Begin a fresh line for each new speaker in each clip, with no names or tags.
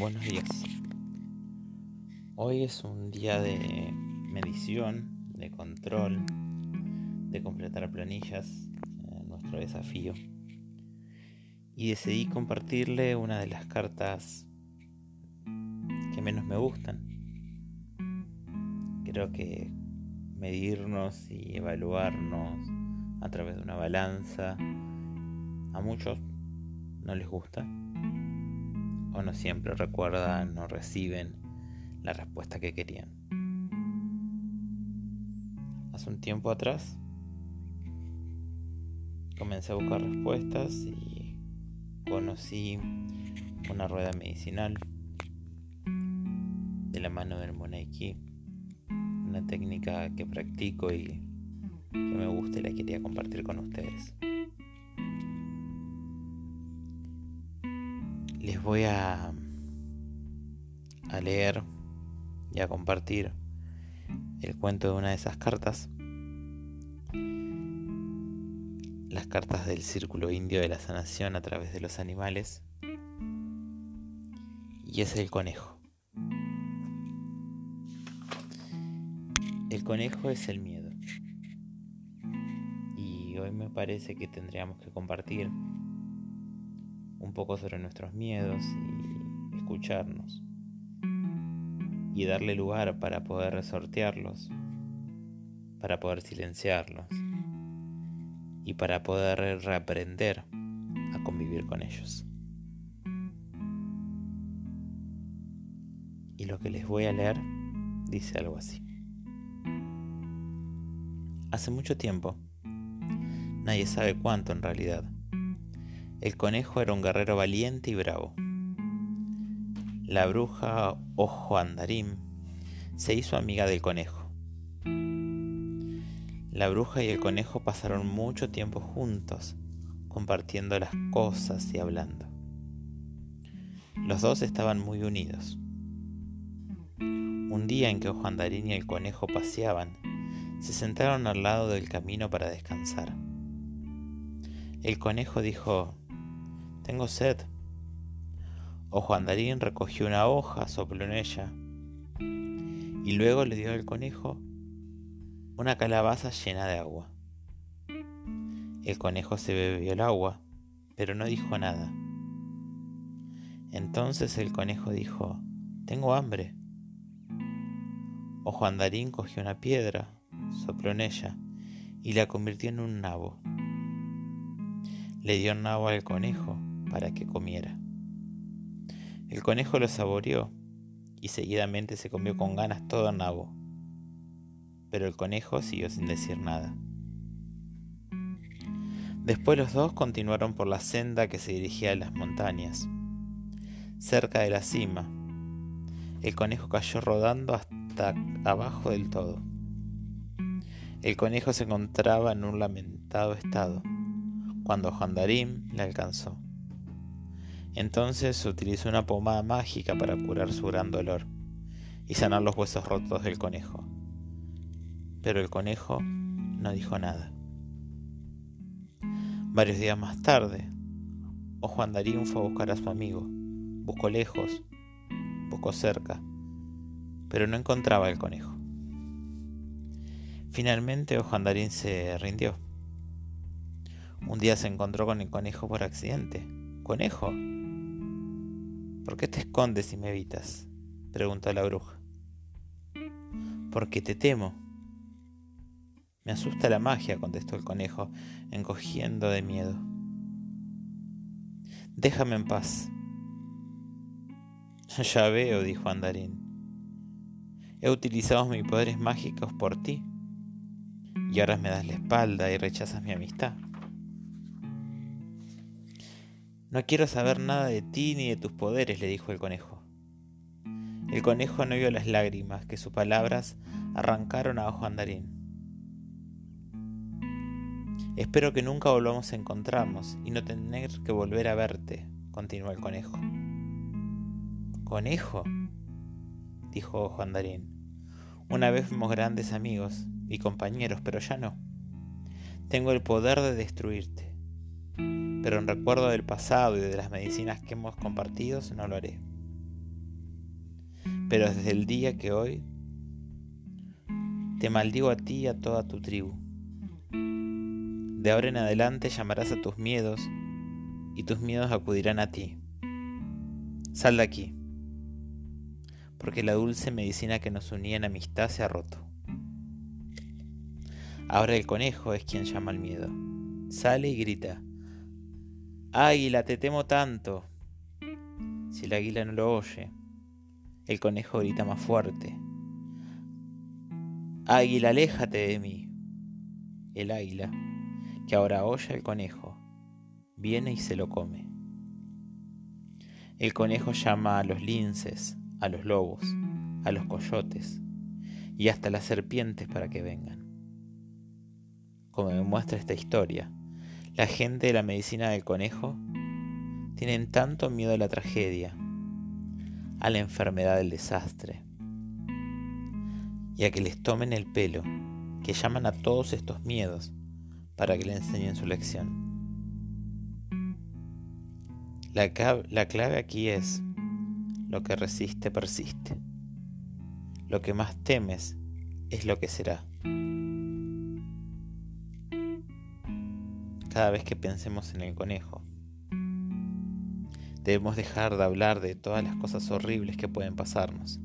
Buenos días. Hoy es un día de medición, de control, de completar planillas, eh, nuestro desafío. Y decidí compartirle una de las cartas que menos me gustan. Creo que medirnos y evaluarnos a través de una balanza a muchos no les gusta o no siempre recuerdan o reciben la respuesta que querían. Hace un tiempo atrás comencé a buscar respuestas y conocí una rueda medicinal de la mano del Monaiki, una técnica que practico y que me gusta y la quería compartir con ustedes. Voy a leer y a compartir el cuento de una de esas cartas. Las cartas del círculo indio de la sanación a través de los animales. Y es el conejo. El conejo es el miedo. Y hoy me parece que tendríamos que compartir un poco sobre nuestros miedos y escucharnos y darle lugar para poder resortearlos, para poder silenciarlos y para poder reaprender a convivir con ellos. Y lo que les voy a leer dice algo así. Hace mucho tiempo, nadie sabe cuánto en realidad, el conejo era un guerrero valiente y bravo. La bruja Ojo Andarim se hizo amiga del conejo. La bruja y el conejo pasaron mucho tiempo juntos, compartiendo las cosas y hablando. Los dos estaban muy unidos. Un día en que Ojo Andarín y el conejo paseaban, se sentaron al lado del camino para descansar. El conejo dijo, tengo sed. Ojo Andarín recogió una hoja, sopló en ella y luego le dio al conejo una calabaza llena de agua. El conejo se bebió el agua, pero no dijo nada. Entonces el conejo dijo, tengo hambre. Ojo Andarín cogió una piedra, sopló en ella y la convirtió en un nabo. Le dio un nabo al conejo para que comiera. El conejo lo saboreó y seguidamente se comió con ganas todo el nabo. Pero el conejo siguió sin decir nada. Después los dos continuaron por la senda que se dirigía a las montañas. Cerca de la cima, el conejo cayó rodando hasta abajo del todo. El conejo se encontraba en un lamentado estado cuando Jandarim le alcanzó. Entonces utilizó una pomada mágica para curar su gran dolor y sanar los huesos rotos del conejo. Pero el conejo no dijo nada. Varios días más tarde, Ojo Andarín fue a buscar a su amigo. Buscó lejos, buscó cerca, pero no encontraba el conejo. Finalmente Ojo Andarín se rindió. Un día se encontró con el conejo por accidente. ¿Conejo? ¿Por qué te escondes y me evitas? preguntó la bruja. Porque te temo. Me asusta la magia, contestó el conejo, encogiendo de miedo. Déjame en paz. Ya veo, dijo Andarín. He utilizado mis poderes mágicos por ti. Y ahora me das la espalda y rechazas mi amistad. No quiero saber nada de ti ni de tus poderes, le dijo el conejo. El conejo no vio las lágrimas que sus palabras arrancaron a ojo andarín. Espero que nunca volvamos a encontrarnos y no tener que volver a verte, continuó el conejo. ¿Conejo? dijo Ojo Andarín. Una vez fuimos grandes amigos y compañeros, pero ya no. Tengo el poder de destruirte pero en recuerdo del pasado y de las medicinas que hemos compartido no lo haré. Pero desde el día que hoy te maldigo a ti y a toda tu tribu. De ahora en adelante llamarás a tus miedos y tus miedos acudirán a ti. Sal de aquí, porque la dulce medicina que nos unía en amistad se ha roto. Ahora el conejo es quien llama al miedo. Sale y grita, Águila, te temo tanto. Si el águila no lo oye, el conejo grita más fuerte. Águila, aléjate de mí. El águila, que ahora oye al conejo, viene y se lo come. El conejo llama a los linces, a los lobos, a los coyotes y hasta las serpientes para que vengan. Como me muestra esta historia, la gente de la medicina del conejo tienen tanto miedo a la tragedia, a la enfermedad del desastre, y a que les tomen el pelo, que llaman a todos estos miedos para que le enseñen su lección. La, la clave aquí es, lo que resiste persiste. Lo que más temes es lo que será. Cada vez que pensemos en el conejo, debemos dejar de hablar de todas las cosas horribles que pueden pasarnos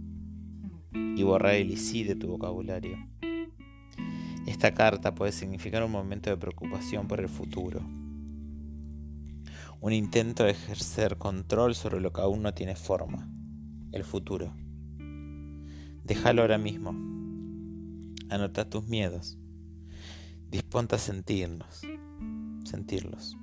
y borrar el sí de tu vocabulario. Esta carta puede significar un momento de preocupación por el futuro, un intento de ejercer control sobre lo que aún no tiene forma, el futuro. Déjalo ahora mismo. Anota tus miedos. Disponte a sentirnos, sentirlos.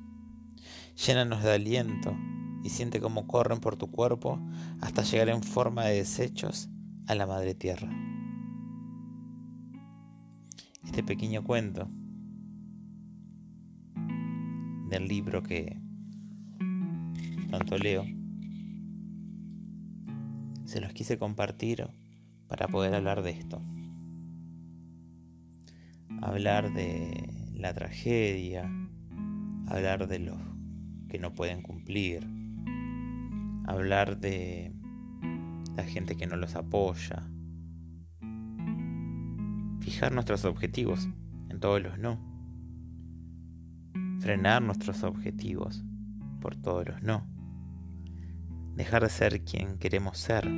Llénanos de aliento y siente cómo corren por tu cuerpo hasta llegar en forma de desechos a la madre tierra. Este pequeño cuento del libro que tanto leo, se los quise compartir para poder hablar de esto. Hablar de la tragedia, hablar de los que no pueden cumplir, hablar de la gente que no los apoya, fijar nuestros objetivos en todos los no, frenar nuestros objetivos por todos los no, dejar de ser quien queremos ser,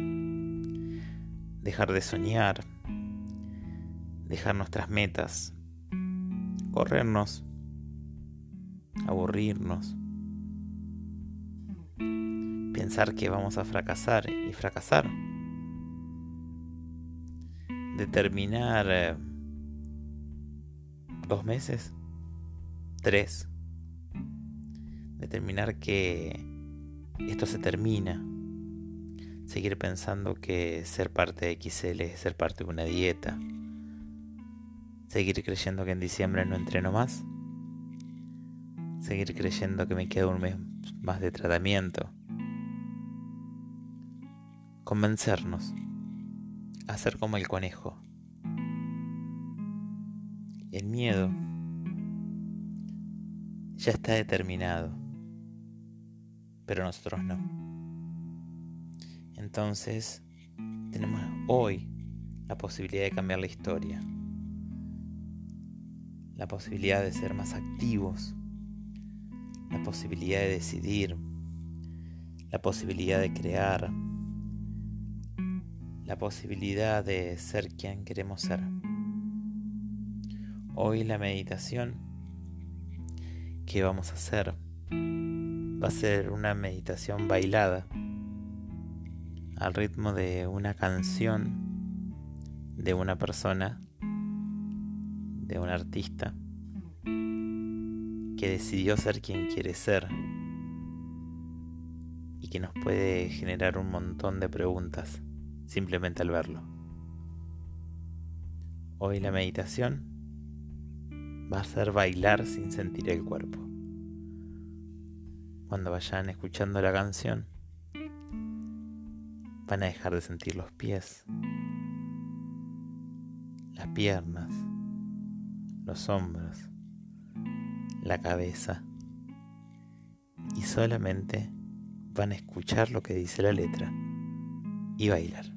dejar de soñar, dejar nuestras metas, corrernos, aburrirnos, pensar que vamos a fracasar y fracasar. Determinar eh, dos meses, tres. Determinar que esto se termina. Seguir pensando que ser parte de XL es ser parte de una dieta. Seguir creyendo que en diciembre no entreno más. Seguir creyendo que me queda un mes más de tratamiento convencernos a ser como el conejo. El miedo ya está determinado, pero nosotros no. Entonces, tenemos hoy la posibilidad de cambiar la historia, la posibilidad de ser más activos, la posibilidad de decidir, la posibilidad de crear, la posibilidad de ser quien queremos ser. Hoy la meditación que vamos a hacer va a ser una meditación bailada al ritmo de una canción de una persona, de un artista que decidió ser quien quiere ser y que nos puede generar un montón de preguntas simplemente al verlo. Hoy la meditación va a ser bailar sin sentir el cuerpo. Cuando vayan escuchando la canción, van a dejar de sentir los pies, las piernas, los hombros, la cabeza y solamente van a escuchar lo que dice la letra y bailar.